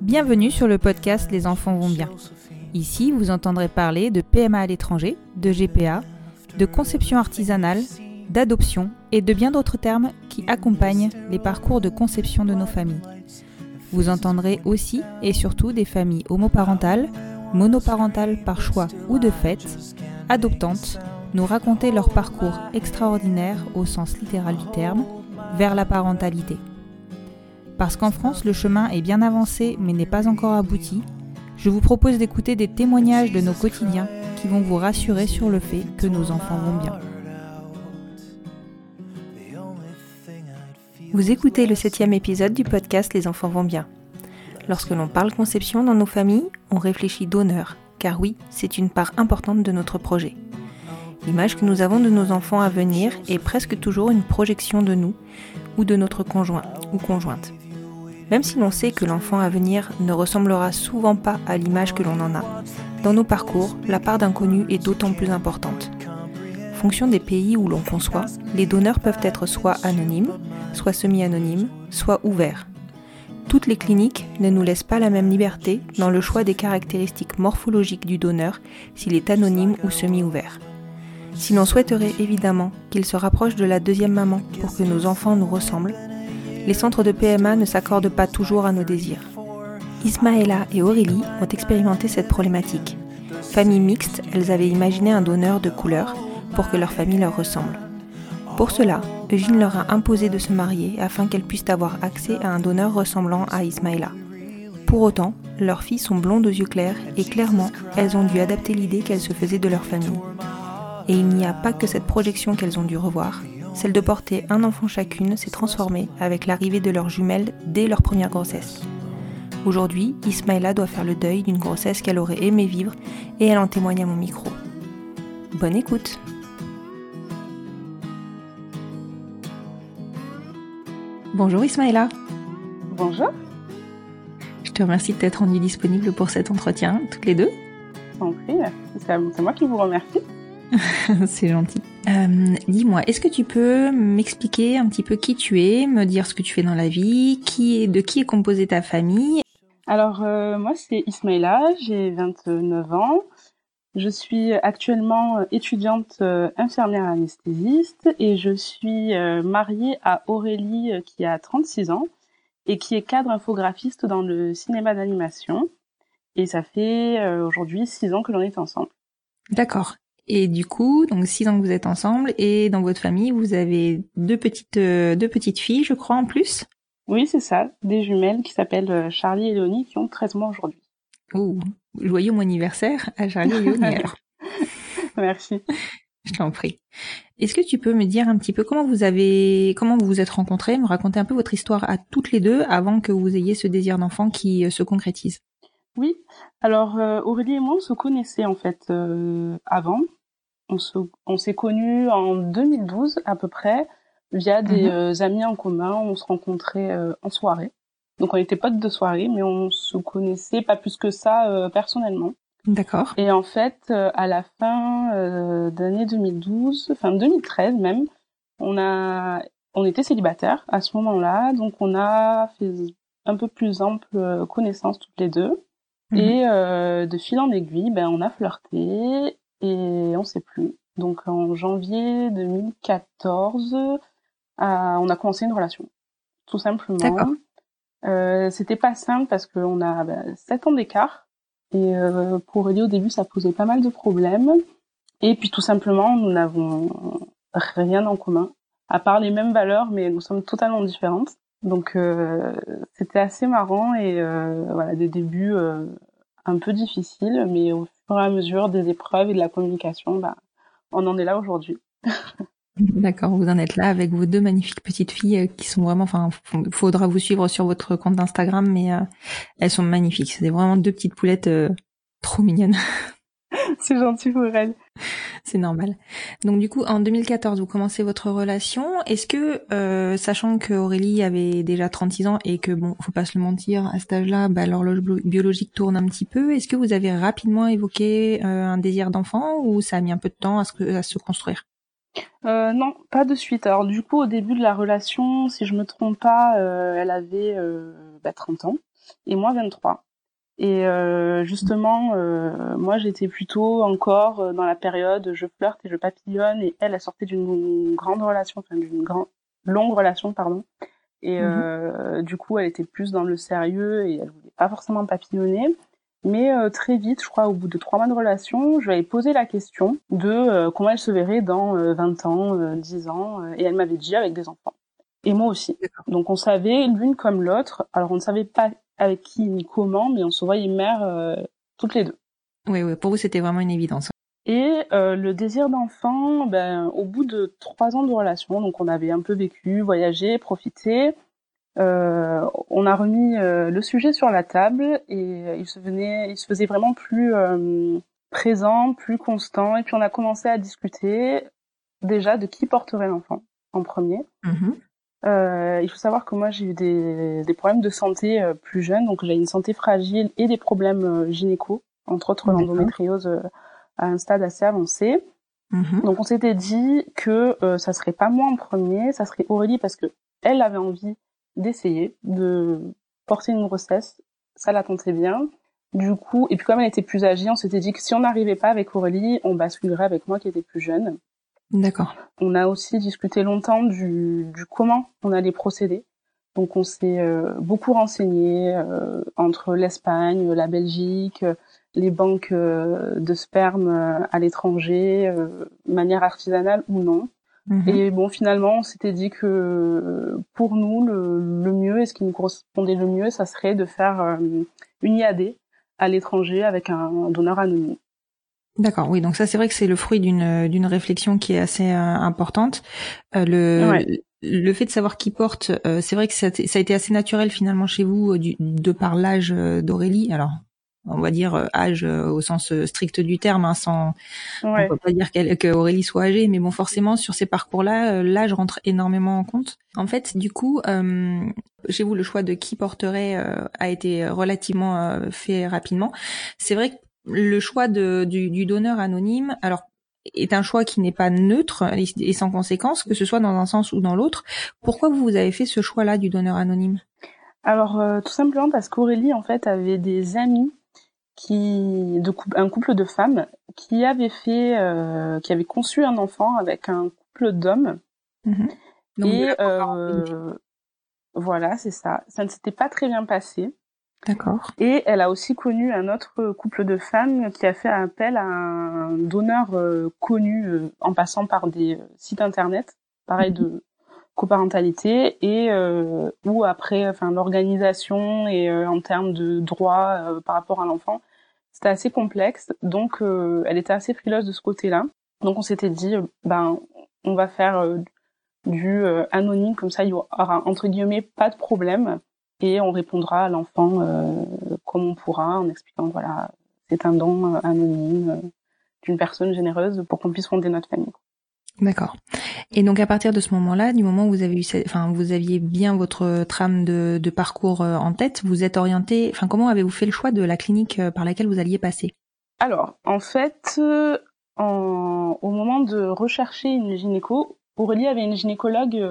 Bienvenue sur le podcast Les enfants vont bien. Ici, vous entendrez parler de PMA à l'étranger, de GPA, de conception artisanale, d'adoption et de bien d'autres termes qui accompagnent les parcours de conception de nos familles. Vous entendrez aussi et surtout des familles homoparentales, monoparentales par choix ou de fait, adoptantes, nous raconter leur parcours extraordinaire au sens littéral du terme vers la parentalité. Parce qu'en France, le chemin est bien avancé mais n'est pas encore abouti, je vous propose d'écouter des témoignages de nos quotidiens qui vont vous rassurer sur le fait que nos enfants vont bien. Vous écoutez le septième épisode du podcast Les enfants vont bien. Lorsque l'on parle conception dans nos familles, on réfléchit d'honneur, car oui, c'est une part importante de notre projet. L'image que nous avons de nos enfants à venir est presque toujours une projection de nous ou de notre conjoint ou conjointe. Même si l'on sait que l'enfant à venir ne ressemblera souvent pas à l'image que l'on en a, dans nos parcours, la part d'inconnu est d'autant plus importante. Fonction des pays où l'on conçoit, les donneurs peuvent être soit anonymes, soit semi-anonymes, soit ouverts. Toutes les cliniques ne nous laissent pas la même liberté dans le choix des caractéristiques morphologiques du donneur s'il est anonyme ou semi-ouvert. Si l'on souhaiterait évidemment qu'il se rapproche de la deuxième maman pour que nos enfants nous ressemblent, les centres de PMA ne s'accordent pas toujours à nos désirs. Ismaëla et Aurélie ont expérimenté cette problématique. Famille mixte, elles avaient imaginé un donneur de couleur pour que leur famille leur ressemble. Pour cela, Eugène leur a imposé de se marier afin qu'elles puissent avoir accès à un donneur ressemblant à Ismaëla. Pour autant, leurs filles sont blondes aux yeux clairs et clairement, elles ont dû adapter l'idée qu'elles se faisaient de leur famille. Et il n'y a pas que cette projection qu'elles ont dû revoir. Celle de porter un enfant chacune s'est transformée avec l'arrivée de leurs jumelles dès leur première grossesse. Aujourd'hui, Ismaëla doit faire le deuil d'une grossesse qu'elle aurait aimé vivre et elle en témoigne à mon micro. Bonne écoute Bonjour Ismaëla. Bonjour. Je te remercie de t'être rendue disponible pour cet entretien, toutes les deux. C'est moi qui vous remercie. c'est gentil. Euh, Dis-moi, est-ce que tu peux m'expliquer un petit peu qui tu es, me dire ce que tu fais dans la vie, qui est, de qui est composée ta famille? Alors, euh, moi, c'est Ismaïla, j'ai 29 ans. Je suis actuellement étudiante euh, infirmière anesthésiste et je suis mariée à Aurélie qui a 36 ans et qui est cadre infographiste dans le cinéma d'animation. Et ça fait aujourd'hui 6 ans que l'on est ensemble. D'accord. Et du coup, donc six ans que vous êtes ensemble et dans votre famille, vous avez deux petites deux petites filles, je crois en plus. Oui, c'est ça, des jumelles qui s'appellent Charlie et Léonie qui ont 13 mois aujourd'hui. Oh, joyeux mon anniversaire à Charlie et Léonie alors. Merci. Je t'en prie. Est-ce que tu peux me dire un petit peu comment vous avez comment vous vous êtes rencontrés, me raconter un peu votre histoire à toutes les deux avant que vous ayez ce désir d'enfant qui euh, se concrétise? Oui. Alors euh, Aurélie et moi on se connaissait en fait euh, avant on s'est connus en 2012 à peu près via des Mhm. euh, amis en commun. On se rencontrait euh, en soirée. Donc on était potes de soirée, mais on se connaissait pas plus que ça euh, personnellement. D'accord. Et en fait, à la fin d'année 2012, enfin 2013 même, on a, on était célibataires à ce moment-là, donc on a fait un peu plus ample connaissance toutes les deux. Mhm. Et euh, de fil en aiguille, ben on a flirté et on sait plus. Donc en janvier 2014, euh, on a commencé une relation, tout simplement. D'accord. Euh, C'était pas simple parce qu'on a ben, 7 ans d'écart et euh, pour Aurélie au début ça posait pas mal de problèmes. Et puis tout simplement nous n'avons rien en commun, à part les mêmes valeurs, mais nous sommes totalement différentes. Donc euh, c'était assez marrant et euh, voilà des débuts euh, un peu difficiles, mais au fur et à mesure des épreuves et de la communication, bah, on en est là aujourd'hui. D'accord, vous en êtes là avec vos deux magnifiques petites filles euh, qui sont vraiment, enfin, faudra vous suivre sur votre compte d'Instagram, mais euh, elles sont magnifiques. C'est vraiment deux petites poulettes euh, trop mignonnes. C'est gentil pour elle. C'est normal. Donc du coup, en 2014, vous commencez votre relation. Est-ce que, euh, sachant que Aurélie avait déjà 36 ans et que bon, faut pas se le mentir, à cet âge-là, bah, l'horloge biologique tourne un petit peu. Est-ce que vous avez rapidement évoqué euh, un désir d'enfant ou ça a mis un peu de temps à se, à se construire? Euh, non, pas de suite. Alors du coup, au début de la relation, si je me trompe pas, euh, elle avait euh, bah, 30 ans et moi 23. Et euh, justement, euh, moi j'étais plutôt encore euh, dans la période je flirte et je papillonne et elle, a sortait d'une grande relation, enfin d'une grande longue relation, pardon. Et mmh du coup, elle était plus dans le sérieux et elle voulait pas forcément papillonner. Mais très vite, je crois, au bout de trois mois de relation, je lui avais posé la question de comment elle se verrait dans 20 ans, 10 ans, et elle m'avait dit avec des enfants. Et moi aussi. Donc on savait l'une comme l'autre. Alors on ne savait pas avec qui ni comment, mais on se voyait mère toutes les deux. Oui, oui, pour vous c'était vraiment une évidence. Et euh, le désir d'enfant, ben, au bout de trois ans de relation, donc on avait un peu vécu, voyagé, profité, euh, on a remis euh, le sujet sur la table et il se venait, il se faisait vraiment plus présent, plus constant. Et puis on a commencé à discuter déjà de qui porterait l'enfant en premier. Mm-hmm. Euh, il faut savoir que moi j'ai eu des, des, problèmes de santé euh, plus jeune, donc j'ai une santé fragile et des problèmes euh, gynéco, entre autres l'endométriose euh, à un stade assez avancé. Mhm. Donc on s'était dit que ça serait pas moi en premier, ça serait Aurélie parce que elle avait envie d'essayer de porter une grossesse, ça la tentait bien. Du coup, et puis comme elle était plus âgée, on s'était dit que si on n'arrivait pas avec Aurélie, on basculerait avec moi qui était plus jeune. D'accord. On a aussi discuté longtemps du, du comment on allait procéder. Donc on s'est euh, beaucoup renseigné euh, entre l'Espagne, la Belgique, les banques euh, de sperme à l'étranger, manière artisanale ou non. Mhm. Et bon, finalement, on s'était dit que pour nous, le, le, mieux et ce qui nous correspondait le mieux, ça serait de faire une IAD à l'étranger avec un donneur anonyme. D'accord, oui, donc ça c'est vrai que c'est le fruit d'une d'une réflexion qui est assez euh, importante. Euh, le le fait de savoir qui porte, euh, c'est vrai que ça, ça, a été assez naturel finalement chez vous du, de par l'âge d'Aurélie. Alors on va dire âge au sens strict du terme, hein, sans on peut pas dire qu'Aurélie soit âgée, mais bon forcément sur ces parcours-là, l'âge rentre énormément en compte. En fait, du coup, chez vous le choix de qui porterait a été relativement fait rapidement. C'est vrai que le choix de, du, du, donneur anonyme, alors est un choix qui n'est pas neutre et sans conséquence, que ce soit dans un sens ou dans l'autre. Pourquoi vous avez fait ce choix-là du donneur anonyme? Alors euh, tout simplement parce qu'Aurélie en fait avait des amis qui de un couple de femmes qui avaient fait euh, qui avaient conçu un enfant avec un couple d'hommes. Mhm. Et euh, voilà, c'est ça. Ça ne s'était pas très bien passé. D'accord. Et elle a aussi connu un autre couple de femmes qui a fait appel à un donneur euh, connu euh, en passant par des euh, sites internet, pareil de coparentalité et euh, où après, enfin l'organisation et en termes de droits par rapport à l'enfant, c'était assez complexe. Donc elle était assez frileuse de ce côté-là. Donc on s'était dit, ben on va faire du anonyme comme ça, il y aura entre guillemets pas de problème et on répondra à l'enfant euh, comme on pourra en expliquant voilà c'est un don euh, anonyme euh, d'une personne généreuse pour qu'on puisse fonder notre famille. D'accord. Et donc à partir de ce moment-là, du moment où vous avez eu, enfin vous aviez bien votre trame de, de parcours en tête, vous êtes orienté. Enfin comment avez-vous fait le choix de la clinique par laquelle vous alliez passer? Alors en fait, en, au moment de rechercher une gynéco, Aurélie avait une gynécologue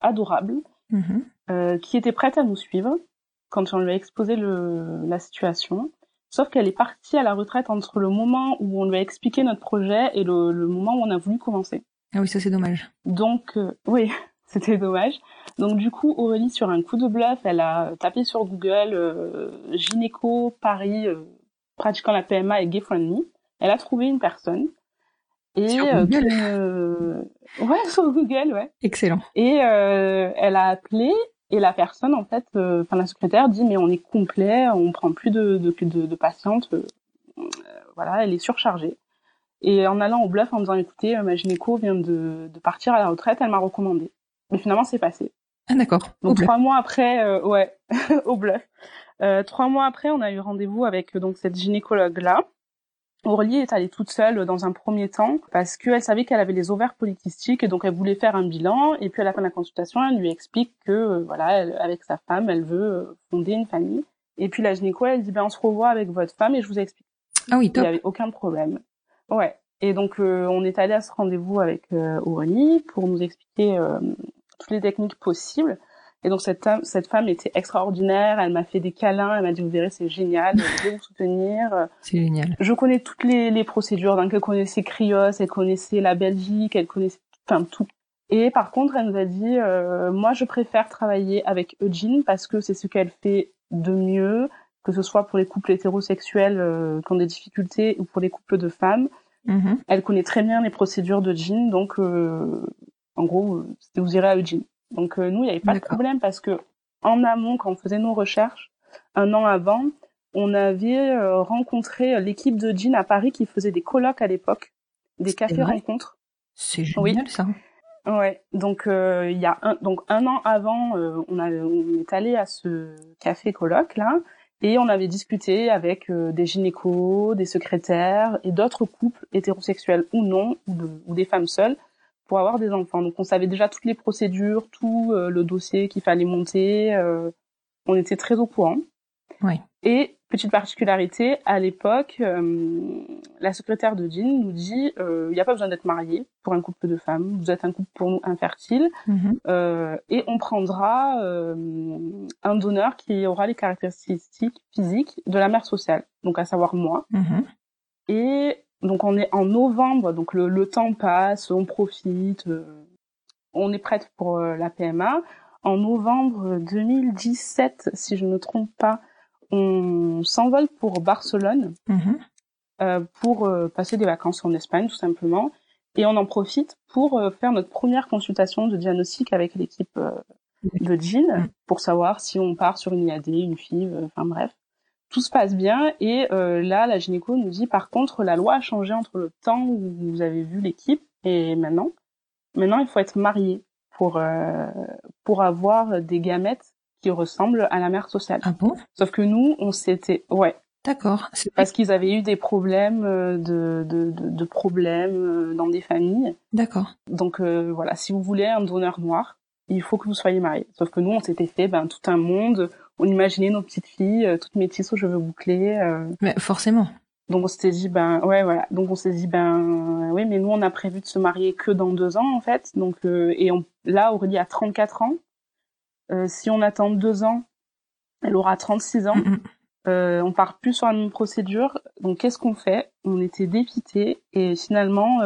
adorable mm-hmm. Euh, qui était prête à nous suivre quand on lui a exposé le, la situation. Sauf qu'elle est partie à la retraite entre le moment où on lui a expliqué notre projet et le, le moment où on a voulu commencer. Ah oui, ça c'est dommage. Donc, euh, oui, c'était dommage. Donc du coup, Aurélie, sur un coup de bluff, elle a tapé sur Google euh, gynéco Paris euh, pratiquant la PMA et gay friendly. Elle a trouvé une personne et sur Google. ouais sur Google ouais excellent et elle a appelé et la personne, en fait, euh, enfin la secrétaire dit mais on est complet, on prend plus de, de, de, de patientes, euh, voilà, elle est surchargée. Et en allant au bluff en disant écoutez, euh, ma gynéco vient de, de partir à la retraite, elle m'a recommandé. Mais finalement, c'est passé. Ah d'accord. Donc trois mois après, ouais, au bluff. trois mois après, on a eu rendez-vous avec donc cette gynécologue là. Aurélie est allée toute seule dans un premier temps parce qu'elle savait qu'elle avait les ovaires polykystiques et donc elle voulait faire un bilan et puis à la fin de la consultation elle lui explique que euh, voilà avec sa femme elle veut euh, fonder une famille et puis la gynéco elle dit ben on se revoit avec votre femme et je vous explique. Ah oui, top. Il y avait aucun problème. Ouais. Et donc euh, on est allé à ce rendez-vous avec Aurélie pour nous expliquer toutes les techniques possibles. Et donc cette, cette femme était extraordinaire, elle m'a fait des câlins, elle m'a dit vous verrez c'est génial, je vais vous soutenir. C'est génial. Je connais toutes les, les procédures, donc elle connaissait Cryos, elle connaissait la Belgique, elle connaissait enfin tout. Et par contre elle nous a dit euh, moi je préfère travailler avec Eugene parce que c'est ce qu'elle fait de mieux, que ce soit pour les couples hétérosexuels euh, qui ont des difficultés ou pour les couples de femmes. Mm-hmm. Elle connaît très bien les procédures d'Eugene, donc euh, en gros vous irez à Eugene. Donc euh, nous, il n'y avait pas de problème parce que en amont, quand on faisait nos recherches, un an avant, on avait euh, rencontré l'équipe de Jean à Paris qui faisait des colloques à l'époque, des cafés rencontres. C'est génial ça. Ouais, donc euh, il y a un donc un an avant, on, a, on est allé à ce café colloque là et on avait discuté avec des gynécos, des secrétaires et d'autres couples hétérosexuels ou non ou des femmes seules pour avoir des enfants. Donc on savait déjà toutes les procédures, tout euh, le dossier qu'il fallait monter. Euh, on était très au courant. Oui. Et petite particularité, à l'époque, euh, la secrétaire de Jean nous dit il n'y a pas besoin d'être marié pour un couple de femmes. Vous êtes un couple pour nous infertile mm-hmm. et on prendra un donneur qui aura les caractéristiques physiques de la mère sociale, donc à savoir moi. Mm-hmm. Et donc on est en novembre, donc le, temps passe, on profite, euh, on est prête pour euh, la PMA. En novembre 2017, si je ne me trompe pas, on s'envole pour Barcelone mhm. euh, pour passer des vacances en Espagne tout simplement. Et on en profite pour faire notre première consultation de diagnostic avec l'équipe de Jean pour savoir si on part sur une IAD, une FIV, enfin bref tout se passe bien et euh, là la gynéco nous dit par contre la loi a changé entre le temps où vous avez vu l'équipe et maintenant maintenant il faut être marié pour euh, pour avoir des gamètes qui ressemblent à la mère sociale. Ah bon? Sauf que nous on s'était ouais D'accord. Parce qu'ils avaient eu des problèmes euh, de, de, de, de problèmes dans des familles. D'accord. Donc voilà, si vous voulez un donneur noir, il faut que vous soyez marié. Sauf que nous, on s'était fait ben, tout un monde on imaginait nos petites filles, euh, toutes métisses aux cheveux bouclés. Euh. Mais forcément. Donc on s'était dit ben ouais voilà donc on s'est dit ben oui mais nous on a prévu de se marier que dans deux ans en fait donc euh, et on, là Aurélie a 34 ans si on attend deux ans elle aura 36 ans mm. on part plus sur la même procédure donc qu'est-ce qu'on fait? On était dépité et finalement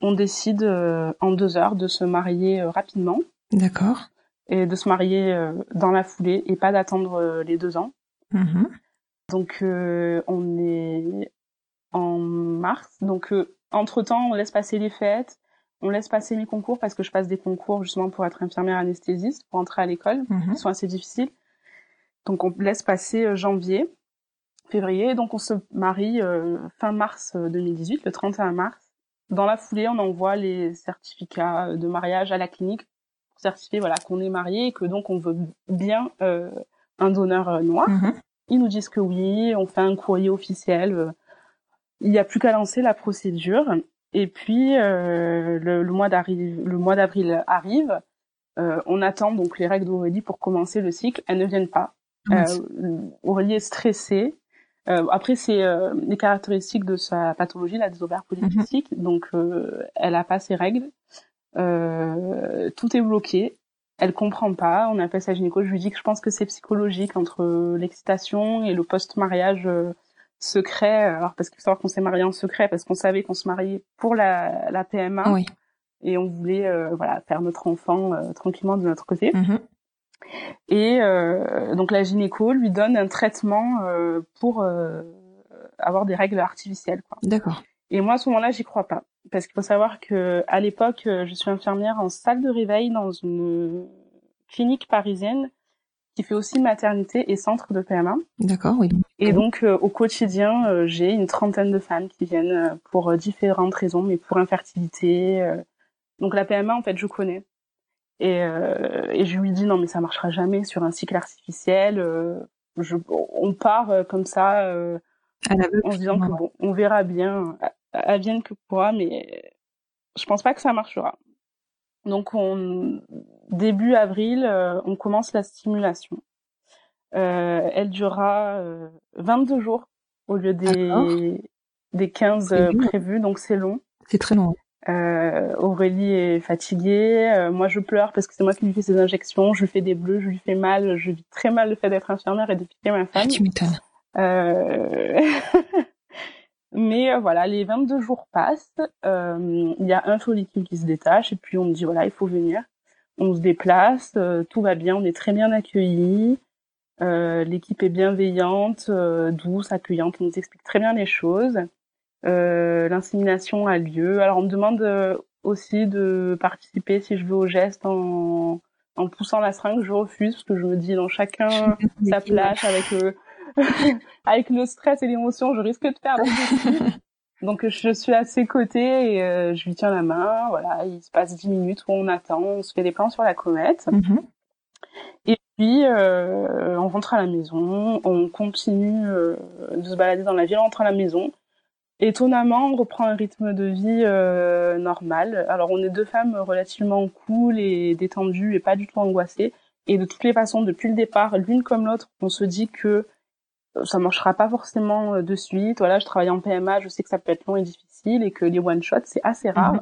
on décide en deux heures de se marier rapidement d'accord et de se marier euh, dans la foulée et pas d'attendre euh, les deux ans. Mm-hmm. Donc euh, on est en mars. Donc entre temps, on laisse passer les fêtes, on laisse passer mes concours parce que je passe des concours justement pour être infirmière anesthésiste, pour entrer à l'école, mm-hmm. qui sont assez difficiles. Donc on laisse passer janvier, février. Donc on se marie fin mars 2018, le 31 mars. Dans la foulée, on envoie les certificats de mariage à la clinique certifier voilà qu'on est marié et que donc on veut bien euh, un donneur euh, noir. Mm-hmm. Ils nous disent que oui, on fait un courrier officiel. Euh, il n'y a plus qu'à lancer la procédure. Et puis le, mois d'avril, le mois d'avril arrive. on attend donc les règles d'Aurélie pour commencer le cycle. Elles ne viennent pas. Aurélie est stressée. après, c'est les caractéristiques de sa pathologie, la des ovaires polykystiques. Mm-hmm. Donc, elle a pas ses règles. Euh, tout est bloqué. Elle comprend pas. On appelle sa gynéco. Je lui dis que je pense que c'est psychologique entre l'excitation et le post-mariage euh, secret. Alors parce qu'il faut savoir qu'on s'est marié en secret parce qu'on savait qu'on se mariait pour la, la PMA. Oui. Et on voulait euh, voilà faire notre enfant tranquillement de notre côté. Mm-hmm. Et donc la gynéco lui donne un traitement pour avoir des règles artificielles. D'accord. Et moi à ce moment-là j'y crois pas parce qu'il faut savoir que à l'époque, euh, je suis infirmière en salle de réveil dans une clinique parisienne qui fait aussi maternité et centre de PMA. D'accord, oui. Et donc euh, au quotidien, euh, j'ai une trentaine de femmes qui viennent pour différentes raisons, mais pour infertilité. donc la PMA, en fait, je connais. Et, et je lui dis non mais ça marchera jamais sur un cycle artificiel. Je, on part comme ça en se disant que bon, on verra bien, à, vienne que pourra, mais je pense pas que ça marchera. Donc, on, début avril, euh, on commence la stimulation. Euh, elle durera 22 jours au lieu des, des 15 prévus, donc c'est long. C'est très long. Euh, Aurélie est fatiguée, euh, moi je pleure parce que c'est moi qui lui fais ses injections, je lui fais des bleus, je lui fais mal, je vis très mal le fait d'être infirmière et de piquer ma femme. Ah, tu m'étonnes. Euh... Mais euh, voilà, les 22 jours passent, il y a un follicule qui se détache et puis on me dit voilà, il faut venir. On se déplace, tout va bien, on est très bien accueillis. L'équipe est bienveillante, douce, accueillante, on nous explique très bien les choses. Euh, l'insémination a lieu. Alors on me demande euh, aussi de participer si je veux au geste en, en poussant la seringue. Je refuse parce que je me dis dans chacun sa place avec le avec le stress et l'émotion, je risque de perdre. Donc je suis à ses côtés et euh, je lui tiens la main. Voilà, il se passe dix minutes où on attend, on se fait des plans sur la comète. Mm-hmm. Et puis euh, on rentre à la maison, on continue de se balader dans la ville, on rentre à la maison. Étonnamment, on reprend un rythme de vie euh, normal. Alors, on est deux femmes relativement cool et détendues et pas du tout angoissées. Et de toutes les façons, depuis le départ, l'une comme l'autre, on se dit que euh, ça marchera pas forcément euh, de suite. Voilà, je travaille en PMA, je sais que ça peut être long et difficile et que les one shots c'est assez rare. Mhm.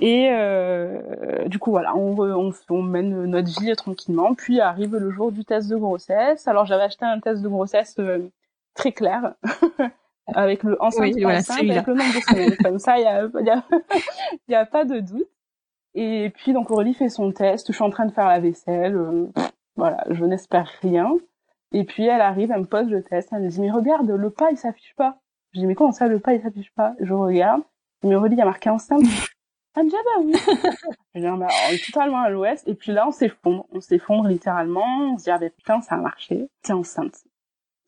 Et euh, du coup, voilà, on, on, on, mène notre vie tranquillement. Puis arrive le jour du test de grossesse. Alors, j'avais acheté un test de grossesse euh, très clair. avec le ensemble oui, voilà, avec le nombre de semaines. Comme ça, il y a, y, a, y a pas de doute. Et puis donc Aurélie fait son test. Je suis en train de faire la vaisselle. Euh, voilà, je n'espère rien. Et puis elle arrive, elle me pose le test. Elle me dit mais regarde, le pas il s'affiche pas. Je dis mais comment ça le pas il s'affiche pas? Je regarde. Mais Aurélie il y a marqué enceinte. Me ah bah oui. je dis ah bah, on est totalement à l'ouest. Et puis là on s'effondre, on s'effondre littéralement. On se dit ah bah putain ça a marché. T'es enceinte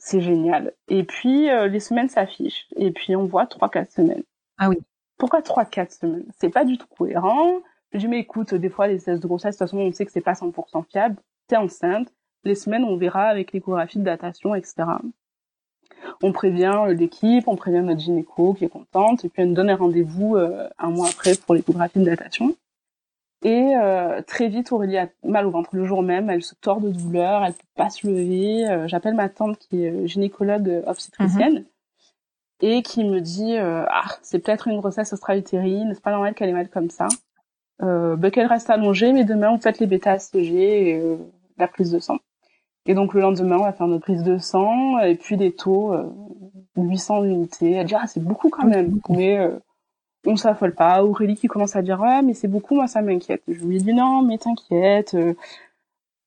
c'est génial. Et puis euh, les semaines s'affichent et puis on voit trois quatre semaines. Ah oui. Pourquoi trois quatre semaines? C'est pas du tout cohérent. Je dis mais écoute, des fois les tests de grossesse, de toute façon on sait que c'est pas 100% fiable. T'es enceinte. Les semaines on verra avec l'échographie de datation, etc. On prévient euh, l'équipe, on prévient notre gynéco qui est contente et puis elle nous donne un rendez-vous euh, un mois après pour l'échographie de datation. Et euh, très vite, Aurélie a mal au ventre. Le jour même, elle se tord de douleur, elle peut pas se lever. Euh, j'appelle ma tante qui est euh, gynécologue obstétricienne mhm. et qui me dit ah c'est peut-être une grossesse extra-utérine, c'est pas normal qu'elle ait mal comme ça. Euh, bah, qu'elle reste allongée, mais demain on fait les bêta-HCG et la prise de sang. Et donc le lendemain, on va faire notre prise de sang et puis des taux 800 unités. Elle dit ah c'est beaucoup quand même, mais on s'affole pas. Aurélie qui commence à dire ouais mais c'est beaucoup, moi ça m'inquiète. Je lui dis non mais t'inquiète, euh,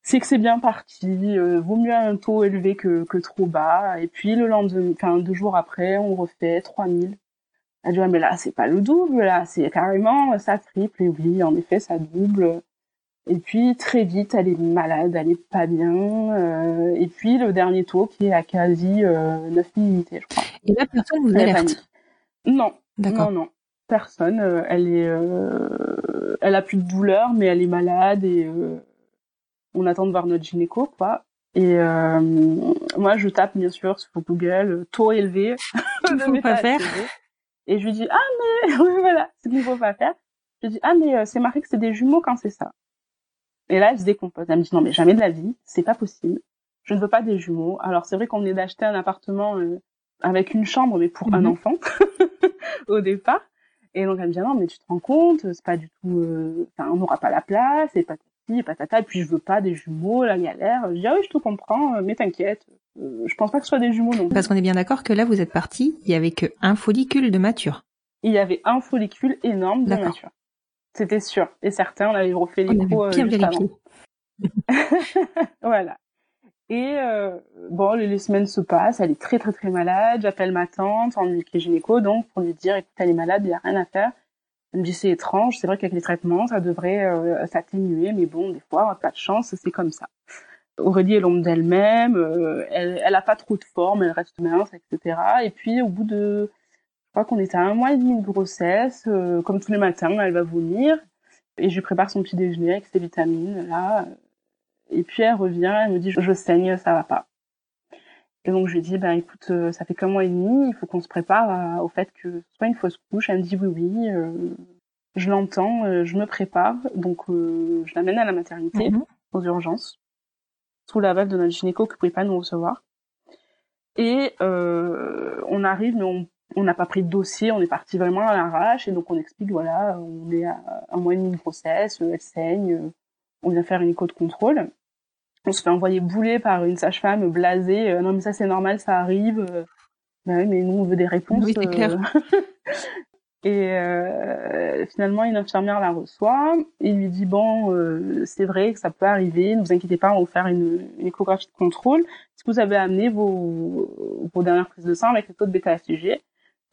c'est que c'est bien parti, euh, vaut mieux un taux élevé que, que trop bas. Et puis le lendemain, enfin deux jours après, on refait 3000. Elle dit ouais mais là c'est pas le double, là c'est carrément ça triple. Et oui en effet ça double. Et puis très vite elle est malade, elle est pas bien. Euh, et puis le dernier taux qui est à quasi 9000 unités je crois. Et là personne vous alerte. Non. Non non personne. Euh, elle est, euh, elle a plus de douleur, mais elle est malade et euh, on attend de voir notre gynéco, quoi. Et moi, je tape bien sûr sur Google taux élevé. Qu'il faut pas faire. Et je lui dis ah mais voilà, ce qu'il faut pas faire. Je lui dis ah mais c'est marqué que c'est des jumeaux quand c'est ça. Et là, elle se décompose. Elle me dit non mais jamais de la vie, c'est pas possible. Je ne veux pas des jumeaux. Alors c'est vrai qu'on venait d'acheter un appartement avec une chambre, mais pour un mhm. enfant au départ. Et donc elle me dit non mais tu te rends compte, c'est pas du tout, euh, enfin on n'aura pas la place et patati et patata et puis je veux pas des jumeaux, la galère. Je dis ah oui je te comprends, euh, mais t'inquiète, euh, je pense pas que ce soit des jumeaux non. Parce qu'on est bien d'accord que là vous êtes parti, il y avait que un follicule de mature. Il y avait un follicule énorme de mature. C'était sûr et certain, on avait refait l'écho. bien vérifié. voilà. Et euh, bon, les, semaines se passent, elle est très très très malade. J'appelle ma tante, en est gynéco, donc pour lui dire, écoute, elle est malade, il y a rien à faire. Elle me dit c'est étrange, c'est vrai qu'avec les traitements, ça devrait euh, s'atténuer, mais bon, des fois, pas de chance, c'est comme ça. Aurélie est l'ombre d'elle-même, euh, elle, elle a pas trop de forme, elle reste mince, etc. Et puis au bout de, crois qu'on était à un mois et demi de grossesse, euh, comme tous les matins, elle va vomir, et je lui prépare son petit déjeuner avec ses vitamines là et puis elle revient, elle me dit je saigne, ça va pas. Et donc je lui dis, ben écoute, ça fait qu'un mois et demi, il faut qu'on se prépare au fait que ce soit une fausse couche. Elle me dit oui, oui, je l'entends, je me prépare. Donc je l'amène à la maternité, mhm. aux urgences, sous la valve de notre gynéco qui pouvait pas nous recevoir. Et on arrive, mais on on n'a pas pris de dossier, on est parti vraiment à l'arrache et donc on explique voilà, on est à un mois et demi de grossesse, elle saigne, on vient faire une écho de contrôle. On se fait envoyer bouler par une sage-femme blasée, euh, non mais ça c'est normal, ça arrive. Euh. bah oui, mais nous on veut des réponses. Oui, c'est clair. Euh. Et euh, finalement, une infirmière la reçoit et lui dit bon, euh, c'est vrai que ça peut arriver, ne vous inquiétez pas, on va vous faire une, une échographie de contrôle. Est-ce que vous avez amené vos, vos dernières prises de sang avec le taux de bêta-HCG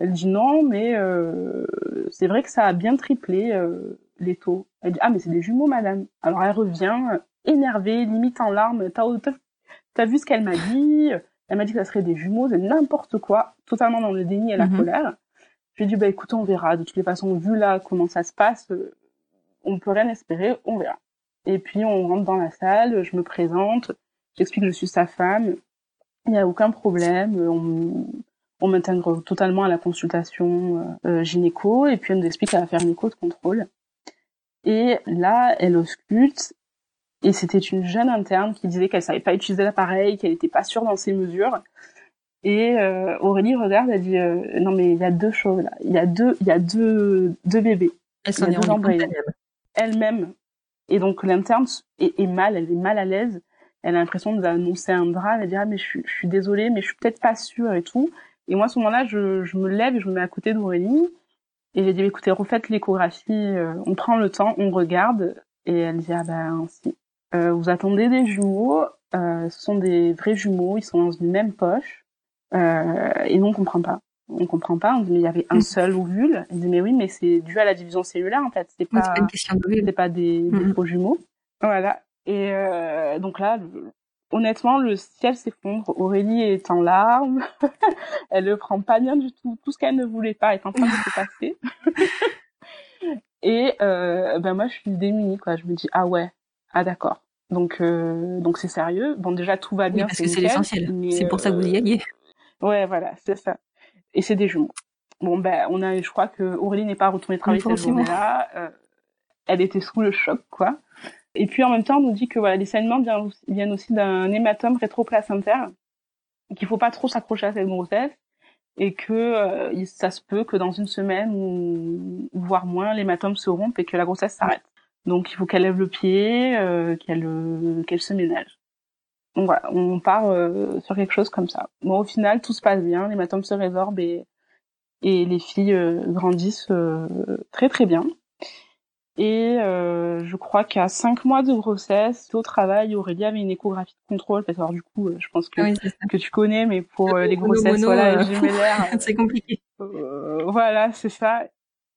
Elle dit non, mais euh, c'est vrai que ça a bien triplé euh, les taux. Elle dit ah mais c'est des jumeaux, madame. Alors elle revient énervée, limite en larmes. T'as as vu ce qu'elle m'a dit? Elle m'a dit que ça serait des jumeaux, c'est n'importe quoi, totalement dans le déni et la mhm. colère. J'ai dit, bah écoute, on verra. De toutes les façons, vu là comment ça se passe, euh, on ne peut rien espérer, on verra. Et puis on rentre dans la salle, je me présente, j'explique que je suis sa femme, il n'y a aucun problème, on, on m'intègre totalement à la consultation euh, gynéco, et puis on nous explique qu'elle va faire une écho de contrôle. Et là, elle ausculte, et c'était une jeune interne qui disait qu'elle savait pas utiliser l'appareil, qu'elle n'était pas sûre dans ses mesures. Et euh, Aurélie regarde, elle dit euh, non mais il y a deux choses là, il y a deux, il y a deux, deux bébés. Elle s'en est Elle-même. Et donc l'interne est, est, mal, elle est mal à l'aise. Elle a l'impression d'annoncer un drame. Elle dit ah mais je suis, je suis désolée, mais je suis peut-être pas sûre et tout. Et moi à ce moment-là, je, je me lève et je me mets à côté d'Aurélie. Et j'ai dit écoutez, refaites l'échographie, euh, on prend le temps, on regarde. Et elle dit ah ben si. Euh, vous attendez des jumeaux, ce sont des vrais jumeaux, ils sont dans une même poche. Euh, et nous, on comprend pas. On comprend pas. On dit, mais il y avait un mm. seul ovule. Il dit, mais oui, mais c'est dû à la division cellulaire, en fait. C'est pas, pas une question C'est pas des, des mm. faux jumeaux. Voilà. Et euh, donc là, honnêtement, le ciel s'effondre. Aurélie est en larmes. elle ne prend pas bien du tout. Tout ce qu'elle ne voulait pas est en train de se passer. Et euh, ben moi, je suis démunie, quoi. Je me dis, ah ouais, ah d'accord. Donc euh, donc c'est sérieux. Bon déjà tout va bien. parce que c'est l'essentiel. C'est pour ça que vous y alliez. Ouais, voilà, c'est ça. Et c'est des jumeaux. Bon, ben, on a, je crois que Aurélie n'est pas retournée travailler cette journée-là. Euh, elle était sous le choc, quoi. Et puis en même temps, on nous dit que voilà, les saignements viennent aussi d'un hématome rétroplacentaire, qu'il faut pas trop s'accrocher à cette grossesse et que euh, ça se peut que dans une semaine ou, voire moins, l'hématome se rompe et que la grossesse s'arrête. Donc il faut qu'elle lève le pied, euh, qu'elle qu'elle se ménage. Donc voilà, on part euh, sur quelque chose comme ça. Bon, au final, tout se passe bien, l'hématome se résorbe et, et les filles euh, grandissent euh, très très bien. Et je crois qu'à cinq mois de grossesse, au travail, Aurélie avait une échographie de contrôle. Parce que alors du coup, je pense que que tu connais, mais pour les grossesses, voilà, c'est compliqué. voilà, c'est ça.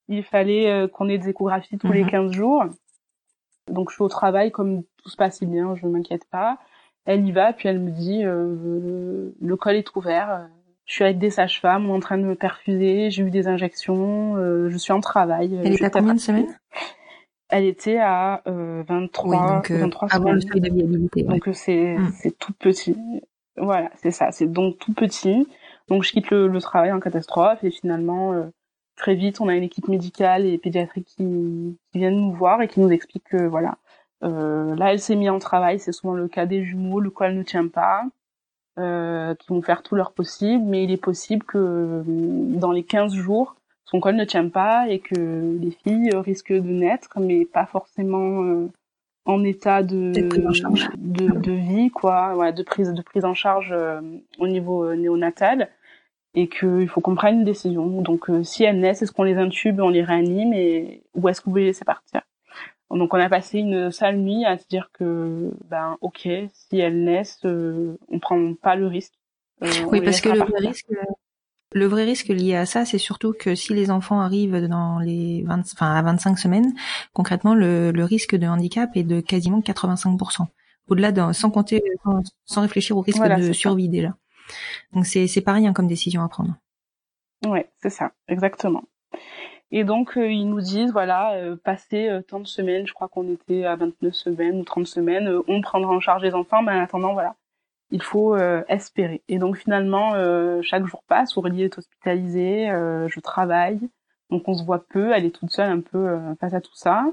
Il fallait qu'on ait des échographies tous les 15 mhm. jours. Donc je suis au travail, comme tout se passe bien, je m'inquiète pas. Elle y va, puis elle me dit euh, le col est ouvert. Je suis avec des sages-femmes, en train de me perfuser, j'ai eu des injections, euh, je suis en travail. Elle était à combien de semaines? Elle était à euh, 23, oui, donc, 23 euh, avant le seuil de viabilité. Donc c'est hmm. c'est tout petit. Voilà, c'est ça, c'est donc tout petit. Donc je quitte le, le travail en catastrophe et finalement euh, très vite on a une équipe médicale et pédiatrique qui, qui viennent nous voir et qui nous explique que voilà euh, là, elle s'est mise en travail, c'est souvent le cas des jumeaux, le col ne tient pas, euh, qui vont faire tout leur possible, mais il est possible que euh, dans les 15 jours, son col ne tient pas et que les filles risquent de naître, mais pas forcément euh, en état de, de, de, vie, quoi, ouais, de prise de prise en charge euh, au niveau néonatal et qu'il faut qu'on prenne une décision. Donc si elles naissent, est-ce qu'on les intube, on les réanime et où est-ce que vous voulez laisser partir donc on a passé une sale nuit à se dire que ben ok si elles naissent euh, on prend pas le risque. Euh, oui parce que le risque le vrai risque lié à ça c'est surtout que si les enfants arrivent dans les 20 enfin à 25 semaines concrètement le, le risque de handicap est de quasiment 85%. Au-delà d'un sans compter sans, réfléchir au risque de survie déjà. Donc c'est c'est pas rien comme décision à prendre. Ouais, c'est ça, exactement. Et donc, euh, ils nous disent, voilà, euh, passer euh, tant de semaines, je crois qu'on était à 29 semaines ou 30 semaines, on prendra en charge les enfants, mais en attendant, voilà, il faut espérer. Et donc finalement, chaque jour passe, Aurélie est hospitalisée, je travaille, donc on se voit peu, elle est toute seule un peu face à tout ça.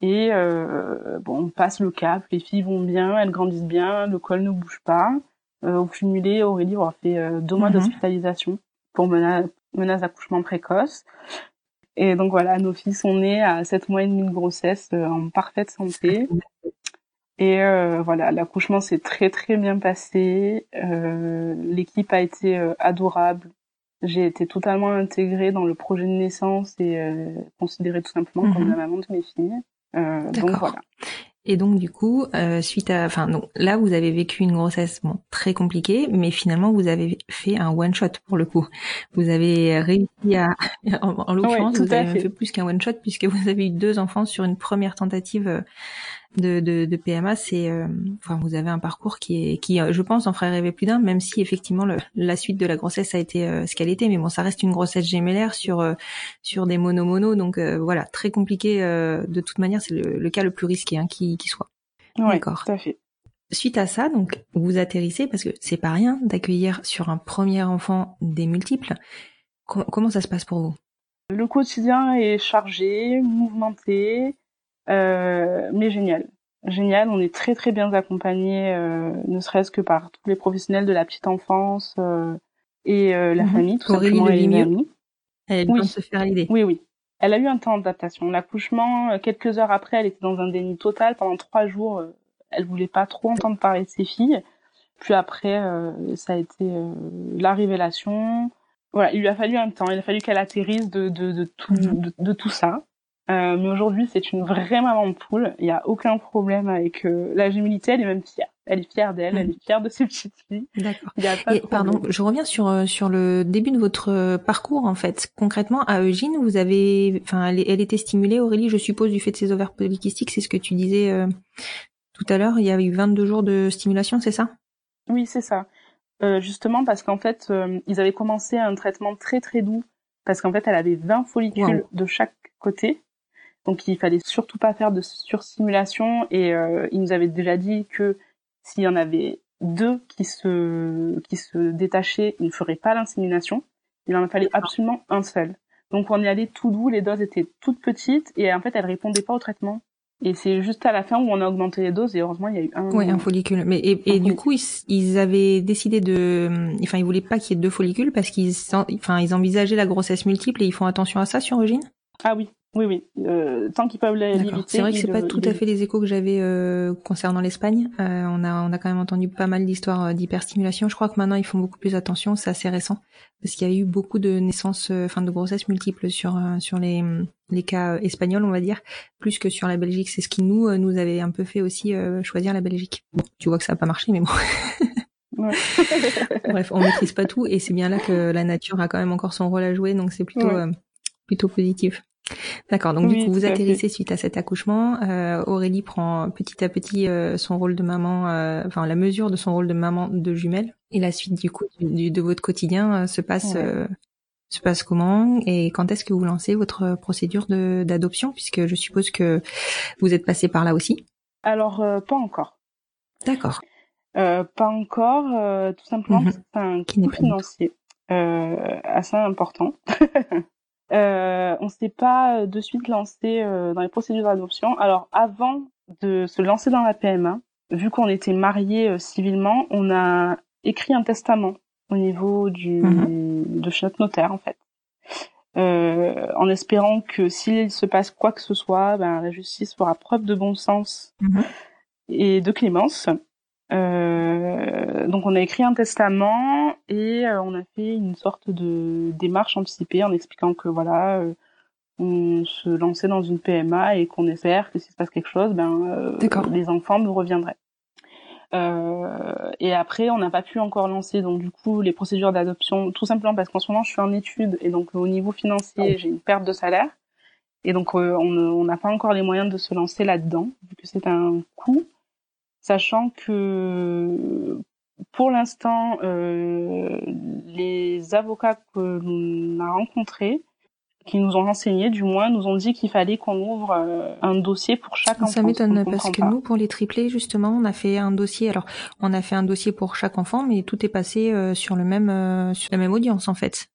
Et bon, on passe le cap, les filles vont bien, elles grandissent bien, le col ne bouge pas. au cumulé, Aurélie aura fait deux mois mhm. d'hospitalisation pour menace, menace d'accouchement précoce. Et donc voilà, nos filles sont nées à 7 mois et demi de grossesse euh, en parfaite santé. Et euh, voilà, l'accouchement s'est très très bien passé. Euh, L'équipe a été euh, adorable. J'ai été totalement intégrée dans le projet de naissance et considérée tout simplement comme mhm. la maman de mes filles. donc voilà. Et donc du coup, euh, suite à, enfin donc là vous avez vécu une grossesse bon, très compliquée, mais finalement vous avez fait un one shot pour le coup. Vous avez réussi à, en, l'occurrence, vous avez fait plus qu'un one shot puisque vous avez eu deux enfants sur une première tentative euh, de, de, de PMA, c'est, euh, enfin, vous avez un parcours qui est, qui, euh, je pense, en ferait rêver plus d'un, même si effectivement le, la suite de la grossesse a été euh, ce qu'elle était, mais bon, ça reste une grossesse gémellaire sur sur des mono-mono, donc voilà, très compliqué. de toute manière, c'est le, cas le plus risqué hein, qui, qui soit. D'accord. Tout à fait. Suite à ça, donc vous atterrissez parce que c'est pas rien d'accueillir sur un premier enfant des multiples. comment ça se passe pour vous? Le quotidien est chargé, mouvementé. Euh, mais génial. Génial, on est très très bien accompagnés, euh, ne serait-ce que par tous les professionnels de la petite enfance euh, et la mhm. famille, tout Aurélie simplement, et les Elle oui. se faire l'idée. Oui, oui. Elle a eu un temps d'adaptation. L'accouchement, quelques heures après, elle était dans un déni total. Pendant trois jours, elle voulait pas trop entendre parler de ses filles. Puis après, ça a été la révélation. Voilà, il lui a fallu un temps. Il a fallu qu'elle atterrisse de, de, de tout, mhm. de, tout ça. Euh, mais aujourd'hui, c'est une vraie maman de poule. Il n'y a aucun problème avec euh, la gémilité. Elle est même fière. Elle est fière d'elle. Elle est fière de ses petites filles. D'accord. pardon, je reviens sur euh, sur le début de votre euh, parcours en fait. Concrètement, à Eugène, vous avez, enfin, elle, elle, était stimulée, Aurélie, je suppose, du fait de ses ovaires polykystiques. C'est ce que tu disais tout à l'heure. Il y a eu 22 jours de stimulation, c'est ça? Oui, c'est ça. justement parce qu'en fait, ils avaient commencé un traitement très très doux parce qu'en fait, elle avait 20 follicules de chaque côté. Donc il fallait surtout pas faire de surstimulation et euh, il nous avait déjà dit que s'il y en avait deux qui se qui se détachaient, il ne ferait pas l'insémination. Il en fallait absolument un seul. Donc on y allait tout doux, les doses étaient toutes petites et en fait elles répondaient pas au traitement. Et c'est juste à la fin où on a augmenté les doses et heureusement il y a eu un. Oui, un follicule. Mais et, du coup ils, avaient décidé de, enfin ils voulaient pas qu'il y ait deux follicules parce qu'ils, enfin ils envisageaient la grossesse multiple et ils font attention à ça sur Eugène? Ah oui, oui, oui. Euh, tant qu'ils peuvent l'éviter. C'est vrai que c'est pas tout à fait les échos que j'avais euh, concernant l'Espagne. Euh, on a on a quand même entendu pas mal d'histoires euh, d'hyperstimulation. Je crois que maintenant ils font beaucoup plus attention. C'est assez récent parce qu'il y a eu beaucoup de naissances, euh, enfin de grossesses multiples sur euh, sur les les cas espagnols, on va dire, plus que sur la Belgique. C'est ce qui nous nous avait un peu fait aussi choisir la Belgique. Bon, tu vois que ça a pas marché, mais bon. Ouais. Bref, on maîtrise pas tout et c'est bien là que la nature a quand même encore son rôle à jouer, donc c'est plutôt plutôt positif. D'accord, donc du coup vous atterrissez suite à cet accouchement. Euh, Aurélie prend petit à petit euh, son rôle de maman, euh, enfin la mesure de son rôle de maman de jumelle. Et la suite du coup de votre quotidien se passe se passe comment? Et quand est-ce que vous lancez votre procédure d'adoption? Puisque je suppose que vous êtes passé par là aussi. Alors pas encore. D'accord. pas encore, tout simplement mhm. c'est un coût financier assez important. Euh, on s'est pas euh, de suite lancé euh, dans les procédures d'adoption. Alors avant de se lancer dans la PMA, vu qu'on était mariés euh, civilement, on a écrit un testament au niveau du mhm. de chez notre notaire en fait, en espérant que s'il se passe quoi que ce soit, ben, la justice fera preuve de bon sens mhm. et de clémence. Euh, donc on a écrit un testament et euh, on a fait une sorte de démarche anticipée en expliquant que voilà euh, on se lançait dans une PMA et qu'on espère que s'il se passe quelque chose, ben les enfants nous reviendraient. et après, on n'a pas pu encore lancer donc du coup les procédures d'adoption, tout simplement parce qu'en ce moment je suis en études et donc au niveau financier oh. j'ai une perte de salaire et donc on n'a pas encore les moyens de se lancer là-dedans vu que c'est un coût sachant que pour l'instant, euh, les avocats que l'on a rencontrés qui nous ont renseigné, du moins, nous ont dit qu'il fallait qu'on ouvre euh, un dossier pour chaque enfant. Ça m'étonne parce que nous, pour les triplés, justement, on a fait un dossier. Alors, on a fait un dossier pour chaque enfant, mais tout est passé euh, sur le même, sur la même audience, en fait.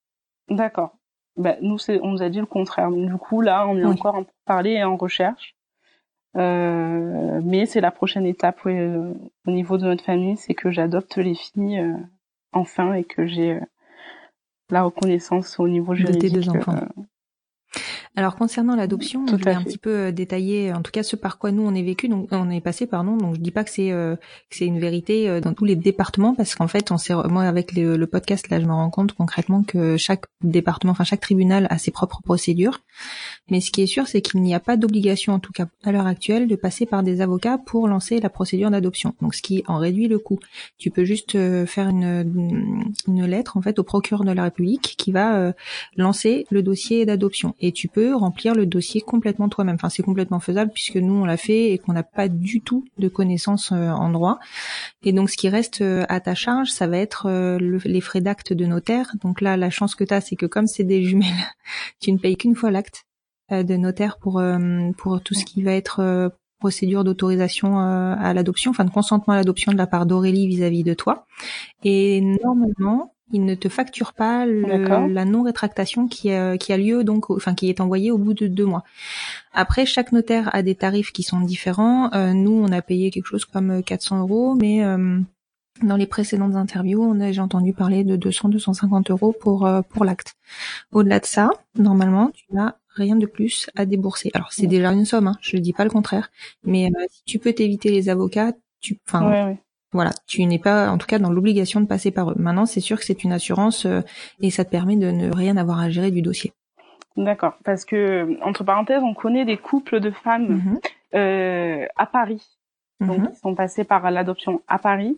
D'accord. Bah, nous, on nous a dit le contraire. du coup, là, on est encore en parler et en recherche. Mais c'est la prochaine étape au niveau de notre famille, c'est que j'adopte les filles enfin et que j'ai la reconnaissance au niveau juridique. De tes deux enfants. Alors concernant l'adoption, je vais un petit peu euh, détailler, en tout cas ce par quoi nous on est vécu, donc on est passé pardon. Donc je dis pas que c'est euh, que c'est une vérité euh, dans tous les départements parce qu'en fait on s'est moi avec le, le, podcast là je me rends compte concrètement que chaque département, enfin chaque tribunal a ses propres procédures. Mais ce qui est sûr c'est qu'il n'y a pas d'obligation en tout cas à l'heure actuelle de passer par des avocats pour lancer la procédure d'adoption. Donc ce qui en réduit le coût. Tu peux juste faire une une lettre en fait au procureur de la République qui va lancer le dossier d'adoption et tu peux remplir le dossier complètement toi-même. C'est complètement faisable puisque nous on l'a fait et qu'on n'a pas du tout de connaissances euh, en droit. Et donc, ce qui reste euh, à ta charge, ça va être euh, les frais d'acte de notaire. Donc là, la chance que tu as, c'est que comme c'est des jumelles, tu ne payes qu'une fois l'acte de notaire pour pour tout ce qui va être procédure d'autorisation à l'adoption, enfin de consentement à l'adoption de la part d'Aurélie vis-à-vis de toi. Et normalement, il ne te facture pas la non rétractation qui a, qui a lieu donc enfin qui est envoyée au bout de deux mois. Après chaque notaire a des tarifs qui sont différents. Euh, nous on a payé quelque chose comme 400 euros, mais euh, dans les précédentes interviews, on a j'ai entendu parler de 200-250 euros pour euh, pour l'acte. Au-delà de ça, normalement, tu n'as rien de plus à débourser. Alors c'est déjà une somme, hein, je ne dis pas le contraire, mais si tu peux t'éviter les avocats, tu, enfin, voilà, tu n'es pas, en tout cas, dans l'obligation de passer par eux. Maintenant, c'est sûr que c'est une assurance euh, et ça te permet de ne rien avoir à gérer du dossier. D'accord, parce que entre parenthèses, on connaît des couples de femmes mhm. euh, à Paris, donc mhm. qui sont passés par l'adoption à Paris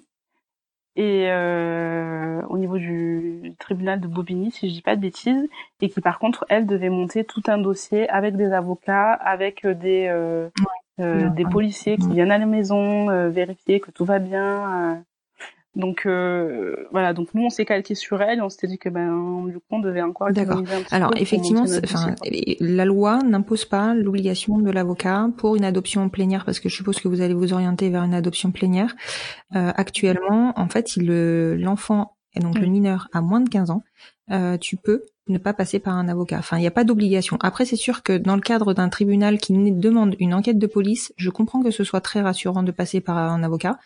et euh, au niveau du tribunal de Bobigny, si je dis pas de bêtises, et qui par contre, elles devaient monter tout un dossier avec des avocats, avec des euh, des policiers qui viennent à la maison euh, vérifier que tout va bien. Euh. Donc voilà, donc nous on s'est calqué sur elle et on s'était dit que ben du coup on devait encore D'accord. Alors effectivement, enfin la loi n'impose pas l'obligation de l'avocat pour une adoption plénière parce que je suppose que vous allez vous orienter vers une adoption plénière. actuellement, en fait, l'enfant et donc le mineur a moins de 15 ans, tu peux ne pas passer par un avocat. Enfin, il n'y a pas d'obligation. Après, c'est sûr que dans le cadre d'un tribunal qui demande une enquête de police, je comprends que ce soit très rassurant de passer par un avocat,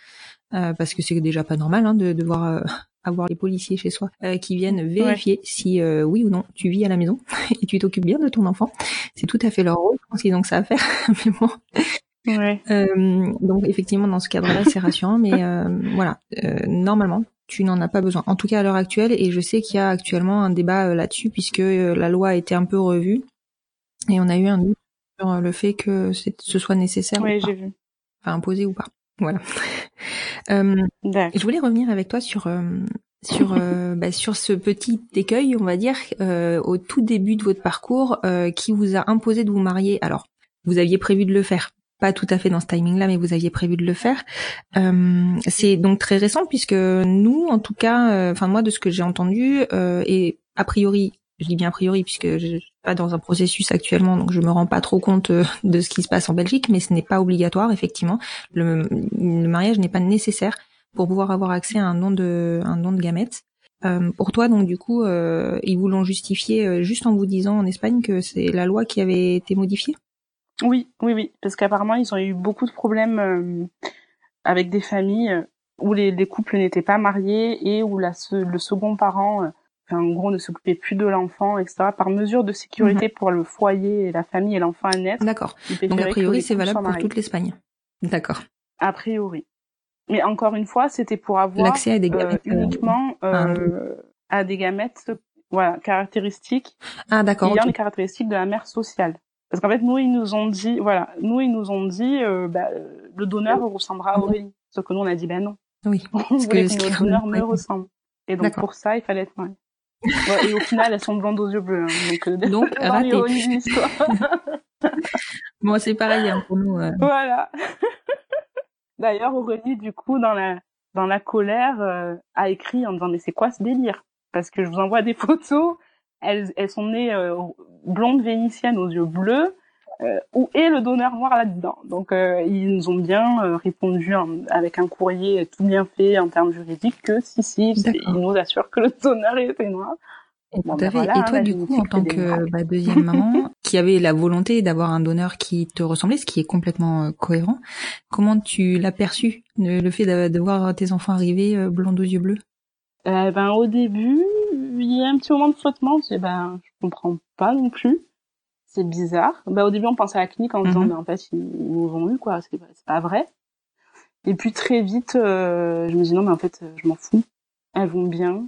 euh, parce que c'est déjà pas normal hein, de devoir euh, avoir les policiers chez soi euh, qui viennent vérifier si oui ou non tu vis à la maison et tu t'occupes bien de ton enfant. C'est tout à fait leur rôle. Je pense qu'ils ont que ça à faire. mais bon. Ouais. donc effectivement dans ce cadre-là c'est rassurant, mais voilà normalement tu n'en as pas besoin. En tout cas à l'heure actuelle, et je sais qu'il y a actuellement un débat euh, là-dessus puisque euh, la loi a été un peu revue et on a eu un doute sur euh, le fait que ce soit nécessaire. Oui, j'ai vu. Enfin imposé ou pas. Voilà. je voulais revenir avec toi sur sur bah, sur ce petit écueil, on va dire, au tout début de votre parcours, qui vous a imposé de vous marier. Alors, vous aviez prévu de le faire, pas tout à fait dans ce timing-là, mais vous aviez prévu de le faire. Euh, c'est donc très récent puisque nous, en tout cas, euh, enfin moi de ce que j'ai entendu euh, et a priori, je dis bien a priori puisque je suis pas dans un processus actuellement, donc je me rends pas trop compte de ce qui se passe en Belgique, mais ce n'est pas obligatoire effectivement. Le, mariage n'est pas nécessaire pour pouvoir avoir accès à un don de un don de gamètes. pour toi, donc du coup, ils vous l'ont justifié juste en vous disant en Espagne que c'est la loi qui avait été modifiée? Oui, oui, oui, parce qu'apparemment ils ont eu beaucoup de problèmes euh, avec des familles euh, où les, les couples n'étaient pas mariés et où la, le second parent, euh, en gros, ne s'occupait plus de l'enfant, etc. Par mesure de sécurité mhm. pour le foyer et la famille et l'enfant à naître. D'accord. Donc a priori c'est valable pour toute l'Espagne. D'accord. A priori. Mais encore une fois, c'était pour avoir l'accès à des gamètes uniquement à des gamètes, voilà, caractéristiques. Ah d'accord. Ayant les caractéristiques de la mère sociale. Parce qu'en fait, nous, ils nous ont dit, voilà, nous, ils nous ont dit, euh, bah, le donneur ressemblera à Aurélie. Sauf que nous, on a dit, ben non. Oui. On voulait que, le donneur me ressemble. Et donc, pour ça, il fallait être marié. ouais, et au final, elles sont blondes aux yeux bleus. Hein, donc, euh, donc raté. bon, c'est pareil hein, pour nous. Euh. Voilà. D'ailleurs, Aurélie, du coup, dans la dans la colère, euh, a écrit en disant mais c'est quoi ce délire? Parce que je vous envoie des photos elles, elles sont nées euh, blonde vénitienne aux yeux bleus euh, où est le donneur noir là-dedans? Donc euh, ils nous ont bien euh, répondu avec un courrier tout bien fait en termes juridiques que si si, ils nous assurent que le donneur était noir. Et, ben et toi, du coup, en tant que bah, deuxième maman, qui avait la volonté d'avoir un donneur qui te ressemblait, ce qui est complètement cohérent, comment tu l'as perçu, le, fait de, voir tes enfants arriver blonds aux yeux bleus? Euh, Ben au début, y a un petit moment de flottement. Je ben je comprends pas non plus c'est bizarre. Bah, au début, on pensait à la clinique en disant, mhm. mais en fait, ils, nous ont eu, quoi. C'est pas vrai. Et puis, très vite, euh, je me dis, non, mais en fait, je m'en fous. Elles vont bien.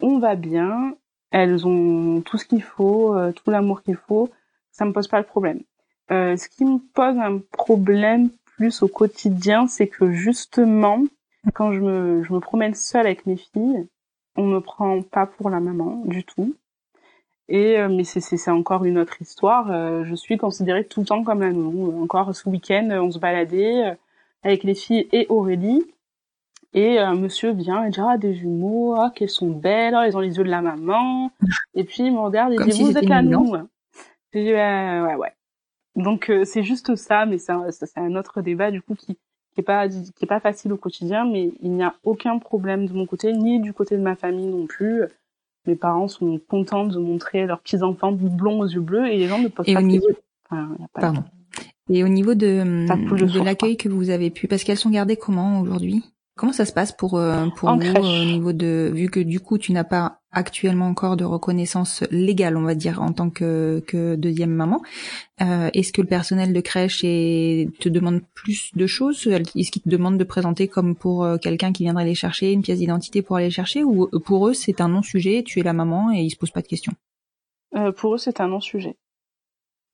On va bien. Elles ont tout ce qu'il faut, euh, tout l'amour qu'il faut. Ça me pose pas le problème. Euh, ce qui me pose un problème plus au quotidien, c'est que justement, quand je me, je me promène seule avec mes filles, on me prend pas pour la maman du tout. Et euh, mais c'est c'est encore une autre histoire. Euh, je suis considérée tout le temps comme la nounou. Encore ce week-end, on se baladait euh, avec les filles et Aurélie. Et un monsieur vient et dit ah des jumeaux, ah qu'elles sont belles, ah, elles ont les yeux de la maman. Et puis il me regarde et dit vous êtes la nounou. J'ai dit ouais ouais. Donc c'est juste ça, mais c'est c'est un autre débat du coup qui qui est pas qui est pas facile au quotidien, mais il n'y a aucun problème de mon côté ni du côté de ma famille non plus. Mes parents sont contents de montrer leurs petits enfants blonds aux yeux bleus et les gens ne posent pas de niveau... Pardon. Et au niveau de, de l'accueil que vous avez pu, parce qu'elles sont gardées comment aujourd'hui? Comment ça se passe pour euh, pour vous au niveau de vu que du coup tu n'as pas actuellement encore de reconnaissance légale, on va dire en tant que que deuxième maman. Euh, est-ce que le personnel de crèche te demande plus de choses? Est-ce qu'ils te demandent de présenter comme pour euh, quelqu'un qui viendrait les chercher une pièce d'identité pour aller les chercher? Ou pour eux c'est un non-sujet, tu es la maman et ils se posent pas de questions? Pour eux c'est un non-sujet.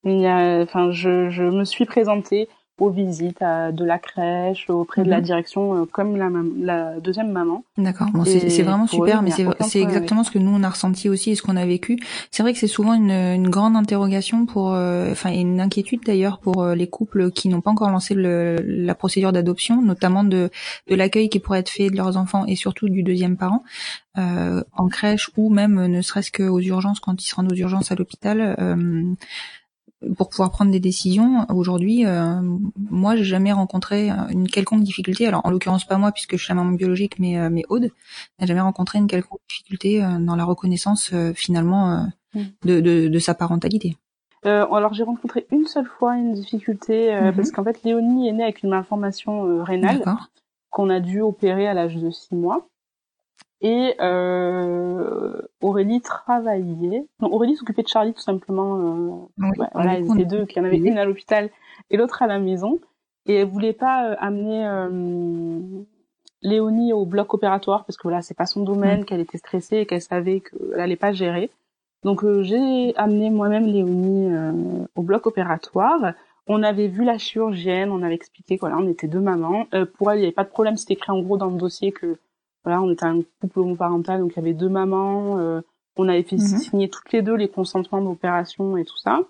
Il y a, enfin, je, je me suis présentée aux visites de la crèche, auprès de la mhm. direction, euh, comme la, la deuxième maman. D'accord. Bon, c'est vraiment super, mais c'est exactement ce que nous on a ressenti aussi et ce qu'on a vécu. C'est vrai que c'est souvent une, une, grande interrogation pour, euh, enfin, une inquiétude d'ailleurs pour euh, les couples qui n'ont pas encore lancé le, la procédure d'adoption, notamment de, de l'accueil qui pourrait être fait de leurs enfants et surtout du deuxième parent. Euh, en crèche ou même ne serait-ce qu'aux urgences quand ils se rendent aux urgences à l'hôpital. Euh, pour pouvoir prendre des décisions. Aujourd'hui, euh, moi, j'ai jamais rencontré une quelconque difficulté. Alors, en l'occurrence, pas moi, puisque je suis la maman biologique, mais euh, mais Aude n'a jamais rencontré une quelconque difficulté euh, dans la reconnaissance finalement mm. de, de, de, sa parentalité. alors, j'ai rencontré une seule fois une difficulté mm-hmm. parce qu'en fait, Léonie est née avec une malformation rénale qu'on a dû opérer à l'âge de six mois. Et euh, Aurélie travaillait. Non, Aurélie s'occupait de Charlie tout simplement. Euh, voilà, ils étaient deux, qu'il y en avait une à l'hôpital et l'autre à la maison. Et elle voulait pas euh, amener euh, Léonie au bloc opératoire parce que voilà, c'est pas son domaine, qu'elle était stressée et qu'elle savait qu'elle allait pas gérer. Donc euh, j'ai amené moi-même Léonie au bloc opératoire. On avait vu la chirurgienne, on avait expliqué voilà, on était deux mamans. pour elle, il n'y avait pas de problème, c'était écrit en gros dans le dossier que voilà, on était un couple homoparental, donc il y avait deux mamans. Euh, on avait fait mhm. signer toutes les deux les consentements d'opération et tout ça.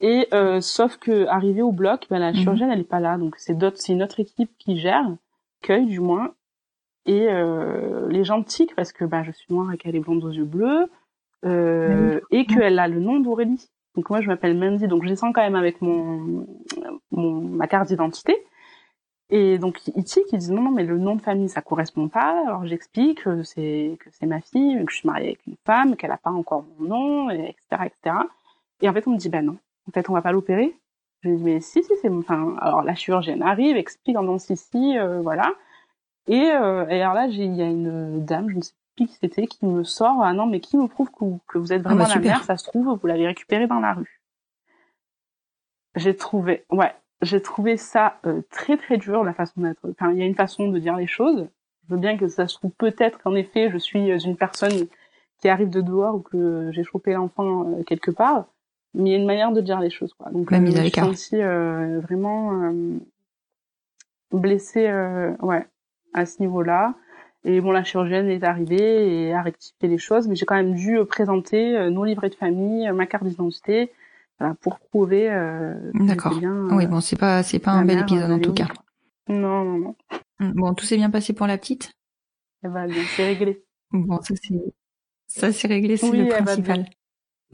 Et euh, sauf que arrivé au bloc, ben, la mhm. chirurgienne elle est pas là, donc c'est d'autres, c'est une autre équipe qui gère, cueille du moins. Et euh, les gens tiquent parce que bah je suis noire et qu'elle est blonde aux yeux bleus euh, et qu'elle a le nom d'Aurélie. Donc moi je m'appelle Mandy, donc je descends quand même avec mon, mon ma carte d'identité. Et donc ils qui ils disent non non mais le nom de famille ça correspond pas. Alors j'explique que c'est que c'est ma fille, que je suis mariée avec une femme, qu'elle a pas encore mon nom, et etc etc. Et en fait on me dit bah non, en fait on va pas l'opérer. Je dis mais si si c'est enfin alors la chirurgienne arrive, explique en disant si si euh, voilà. Et, euh, et alors là il y a une dame, je ne sais plus qui c'était, qui me sort ah non mais qui me prouve que, que vous êtes ah, vraiment bah, la mère, ça se trouve vous l'avez récupérée dans la rue. J'ai trouvé ouais j'ai trouvé ça euh, très très dur la façon d'être. Enfin, il y a une façon de dire les choses. Je veux bien que ça se trouve peut-être qu'en effet je suis une personne qui arrive de dehors ou que j'ai chopé l'enfant euh, quelque part, mais il y a une manière de dire les choses. Quoi. Donc, euh, je suis aussi euh, vraiment blessée, ouais, à ce niveau-là. Et bon, la chirurgienne est arrivée et a rectifié les choses, mais j'ai quand même dû présenter nos livrets de famille, ma carte d'identité, pour prouver. Euh, D'accord. oui, bon, c'est pas c'est pas un bel épisode en tout cas. Non, non, non. Mm, bon, tout s'est bien passé pour la petite? Eh ben, c'est réglé. Bon, ça c'est ça c'est réglé, c'est le principal.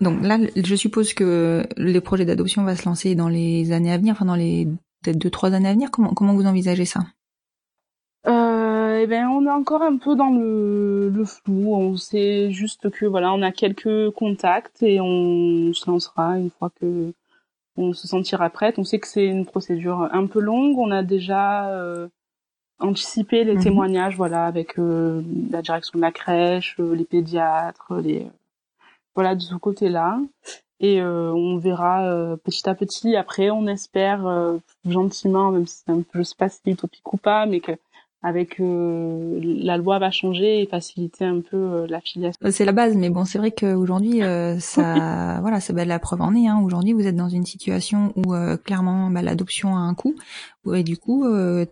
Donc là, je suppose que les projets d'adoption va se lancer dans les années à venir, enfin dans les peut-être deux trois années à venir. Comment comment vous envisagez ça? euh, Eh ben, on est encore un peu dans le, le flou. On sait juste que voilà, on a quelques contacts et on se lancera une fois que on se sentira prête. On sait que c'est une procédure un peu longue. On a déjà euh, anticipé les mhm. témoignages, voilà, avec euh, la direction de la crèche, euh, les pédiatres, les voilà de ce côté-là. Et euh, on verra petit à petit. Après, on espère gentiment, même si un peu, je sais pas si c'est utopique ou pas, mais que avec la loi va changer et faciliter un peu la filiation. C'est la base, mais bon, c'est vrai qu'aujourd'hui, ça, voilà, ça la preuve en est. Hein. Aujourd'hui, vous êtes dans une situation où clairement, bah, l'adoption a un coût, et du coup,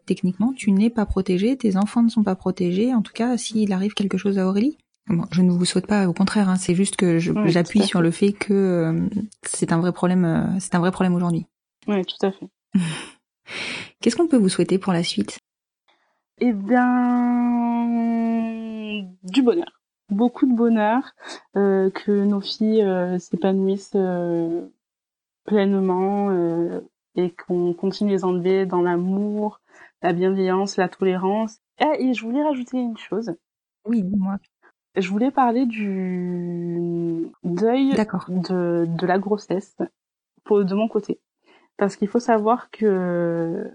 techniquement, tu n'es pas protégé, tes enfants ne sont pas protégés. En tout cas, s'il arrive quelque chose à Aurélie. Bon, je ne vous souhaite pas, au contraire. Hein, c'est juste que j'appuie sur le fait que euh, c'est un vrai problème. Euh, c'est un vrai problème aujourd'hui. Oui, tout à fait. Qu'est-ce qu'on peut vous souhaiter pour la suite? Eh bien, du bonheur, beaucoup de bonheur, euh, que nos filles euh, s'épanouissent pleinement et qu'on continue les enlever dans l'amour, la bienveillance, la tolérance. Ah, et je voulais rajouter une chose. Oui, moi je voulais parler du deuil de, de la grossesse pour, de mon côté. Parce qu'il faut savoir que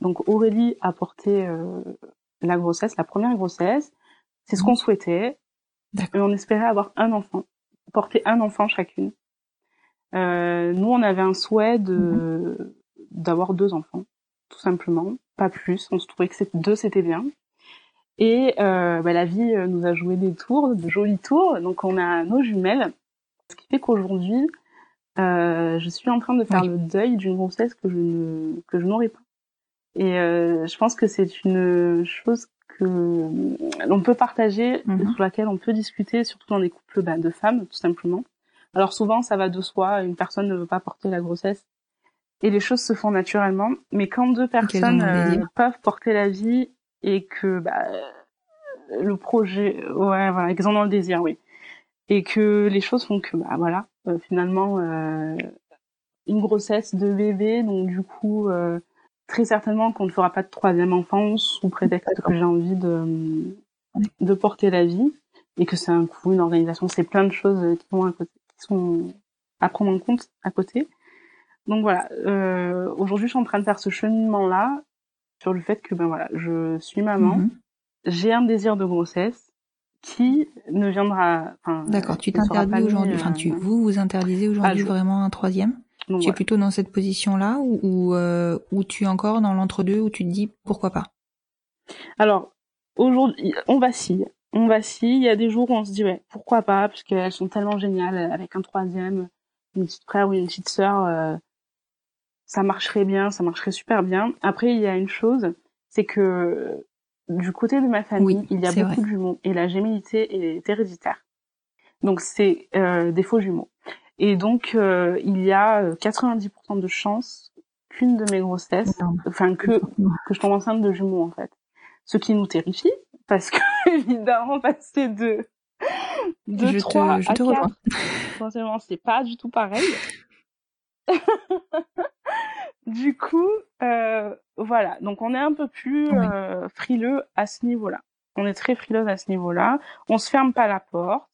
donc Aurélie a porté euh, la grossesse, la première grossesse. C'est ce mhm. qu'on souhaitait. Et on espérait avoir un enfant, porter un enfant chacune. Euh, nous, on avait un souhait de mhm. d'avoir deux enfants, tout simplement, pas plus. On se trouvait que deux c'était bien. Et euh, bah, la vie euh, nous a joué des tours, de jolis tours. Donc on a nos jumelles, ce qui fait qu'aujourd'hui, euh, je suis en train de faire le deuil d'une grossesse que je ne que je n'aurais pas. Et euh, je pense que c'est une chose que l'on peut partager, mhm. sur laquelle on peut discuter, surtout dans des couples bah, de femmes, tout simplement. Alors souvent, ça va de soi. Une personne ne veut pas porter la grossesse et les choses se font naturellement. Mais quand deux personnes euh, peuvent porter la vie et que bah, le projet, ouais, voilà, qu'ils en ont le désir, oui, et que les choses font que, bah voilà, euh, finalement, euh, une grossesse de bébé, donc du coup, euh, très certainement qu'on ne fera pas de troisième enfant sous prétexte que j'ai envie de de porter la vie et que c'est un coût, une organisation, c'est plein de choses qui vont à côté, qui sont à prendre en compte à côté. Donc voilà, euh, aujourd'hui je suis en train de faire ce cheminement là sur le fait que ben voilà, je suis maman, mhm. j'ai un désir de grossesse qui ne viendra. D'accord, tu t'interdis aujourd'hui, enfin tu euh, vous vous interdisez aujourd'hui vraiment un troisième? Tu es plutôt dans cette position-là ou ou, euh, ou tu es encore dans l'entre-deux où tu te dis pourquoi pas? Alors aujourd'hui, on vacille. On vacille. Il y a des jours où on se dit ouais, pourquoi pas, parce qu'elles sont tellement géniales avec un troisième, une petite frère ou une petite sœur. Euh, ça marcherait bien, ça marcherait super bien. Après, il y a une chose, c'est que du côté de ma famille, il y a beaucoup de jumeaux et la gémilité est héréditaire. Donc c'est euh, des faux jumeaux. Et donc euh, il y a 90% euh, de chances qu'une de mes grossesses, enfin que que je tombe enceinte de jumeaux en fait. Ce qui nous terrifie parce que évidemment passer de de je 3 te, je à 4, c'est pas du tout pareil. du coup, euh, voilà. Donc on est un peu plus euh, frileux à ce niveau-là. On est très frileux à ce niveau-là. On se ferme pas la porte,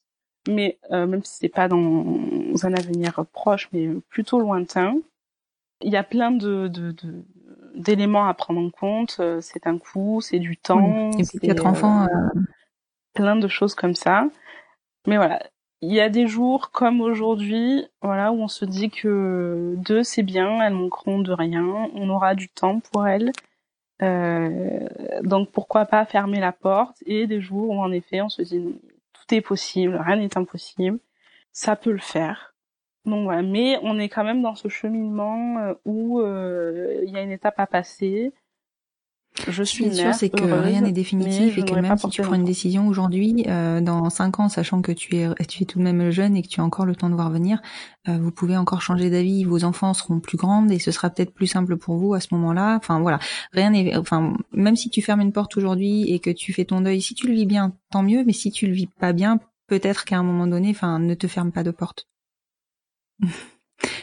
mais euh, même si c'est pas dans un avenir proche, mais plutôt lointain, il y a plein de, de, de d'éléments à prendre en compte. Euh, c'est un coût, c'est du temps. Et puis quatre enfants. Euh, plein de choses comme ça. Mais voilà, il y a des jours comme aujourd'hui, voilà, où on se dit que deux c'est bien, elles manqueront de rien, on aura du temps pour elles. Euh, donc pourquoi pas fermer la porte et des jours où en effet on se dit possible, rien n'est impossible, ça peut le faire. Donc voilà, mais on est quand même dans ce cheminement euh, où euh, il y a une étape à passer, je suis sûr, c'est que rien n'est définitif et que même si tu prends une décision aujourd'hui, euh, dans cinq ans, sachant que tu es, tu es tout de même jeune et que tu as encore le temps de voir venir, euh, vous pouvez encore changer d'avis. Vos enfants seront plus grandes et ce sera peut-être plus simple pour vous à ce moment-là. Enfin voilà, rien n'est, enfin même si tu fermes une porte aujourd'hui et que tu fais ton deuil, si tu le vis bien, tant mieux. Mais si tu le vis pas bien, peut-être qu'à un moment donné, enfin, ne te ferme pas de porte.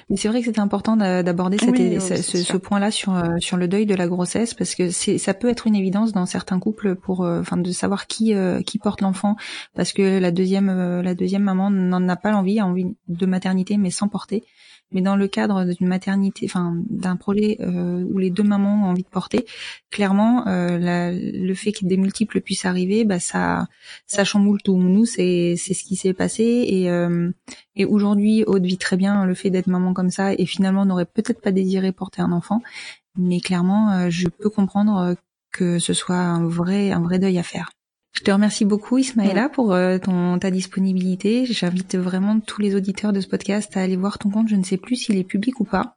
Mais c'est vrai que c'était important d'aborder ce, point-là sur euh, sur le deuil de la grossesse parce que ça peut être une évidence dans certains couples pour euh, enfin de savoir qui euh, qui porte l'enfant parce que la deuxième la deuxième maman n'en a pas l'envie, a envie de maternité mais sans porter mais dans le cadre d'une maternité, enfin d'un projet euh, où les deux mamans ont envie de porter, clairement, euh, la, le fait que des multiples puissent arriver, bah ça, ça chamboule tout. Nous, c'est c'est ce qui s'est passé et euh, et aujourd'hui, Aude vit très bien le fait d'être maman comme ça et finalement n'aurait peut-être pas désiré porter un enfant, mais clairement, euh, je peux comprendre que ce soit un vrai un vrai deuil à faire. Je te remercie beaucoup Ismaëla pour euh, ton ta disponibilité. J'invite vraiment tous les auditeurs de ce podcast à aller voir ton compte. Je ne sais plus s'il est public ou pas,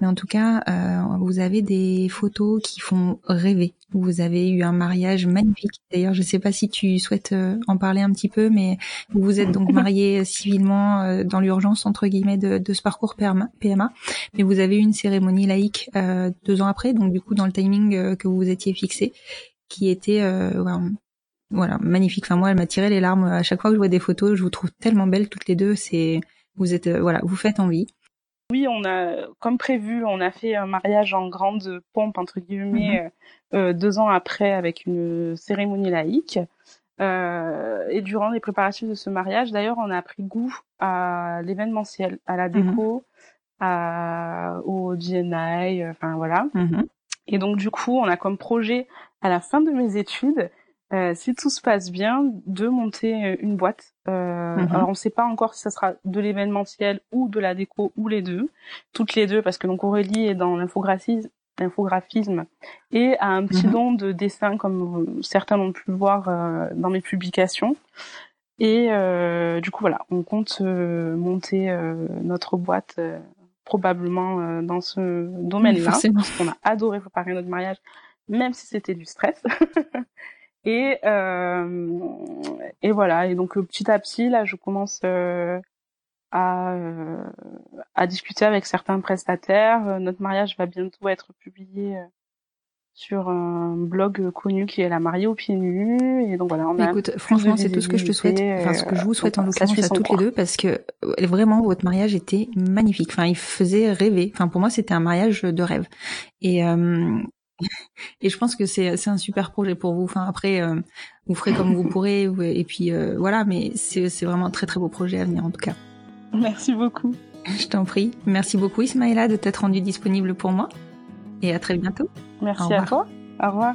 mais en tout cas, euh, vous avez des photos qui font rêver. Vous avez eu un mariage magnifique. D'ailleurs, je ne sais pas si tu souhaites euh, en parler un petit peu, mais vous vous êtes donc mariés civilement dans l'urgence entre guillemets de, de, ce parcours PMA, mais vous avez eu une cérémonie laïque deux ans après, donc du coup dans le timing que vous vous étiez fixé, qui était voilà, magnifique. Enfin moi, elle m'a tiré les larmes à chaque fois que je vois des photos. Je vous trouve tellement belles toutes les deux. C'est, vous êtes, euh, voilà, vous faites envie. Oui, on a, comme prévu, on a fait un mariage en grande pompe entre guillemets mhm. euh, deux ans après avec une cérémonie laïque. Euh, et durant les préparatifs de ce mariage, d'ailleurs, on a pris goût à l'événementiel, à la mhm. déco, à, au GNI, enfin voilà. Mhm. Et donc du coup, on a comme projet à la fin de mes études euh, si tout se passe bien, de monter euh, une boîte. Euh, mhm. Alors on ne sait pas encore si ça sera de l'événementiel ou de la déco ou les deux, toutes les deux parce que donc Aurélie est dans l'infographisme et a un petit mhm. don de dessin comme certains l'ont pu le voir dans mes publications. Et du coup voilà, on compte monter notre boîte probablement dans ce domaine-là parce qu'on a adoré préparer notre mariage, même si c'était du stress. Et, euh, et voilà. Et donc euh, petit à petit, là, je commence euh, à, euh, à discuter avec certains prestataires. Notre mariage va bientôt être publié sur un blog connu qui est la mariée aux pieds nus. Et donc voilà on a écoute franchement c'est tout ce que je te souhaite. enfin ce que je vous souhaite en l'occurrence à toutes les deux parce que vraiment votre mariage était magnifique. Enfin il faisait rêver. Enfin pour moi c'était un mariage de rêve. Et euh, et je pense que c'est c'est un super projet pour vous. Enfin après, euh, vous ferez comme vous pourrez et puis euh, voilà. Mais c'est c'est vraiment un très très beau projet à venir en tout cas. Merci beaucoup. Je t'en prie. Merci beaucoup Ismaïla de t'être rendu disponible pour moi. Et à très bientôt. Merci à toi. Au revoir.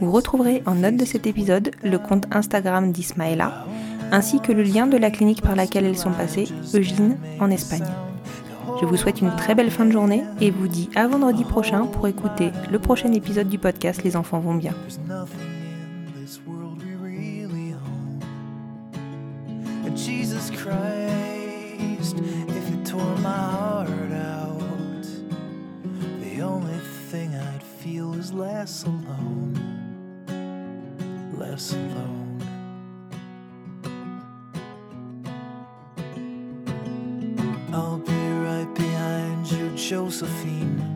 Vous retrouverez en note de cet épisode le compte Instagram d'Ismaëla, ainsi que le lien de la clinique par laquelle elles sont passées, Eugine, en Espagne. Je vous souhaite une très belle fin de journée et vous dis à vendredi prochain pour écouter le prochain épisode du podcast Les enfants vont bien. I'll be right behind you, Josephine.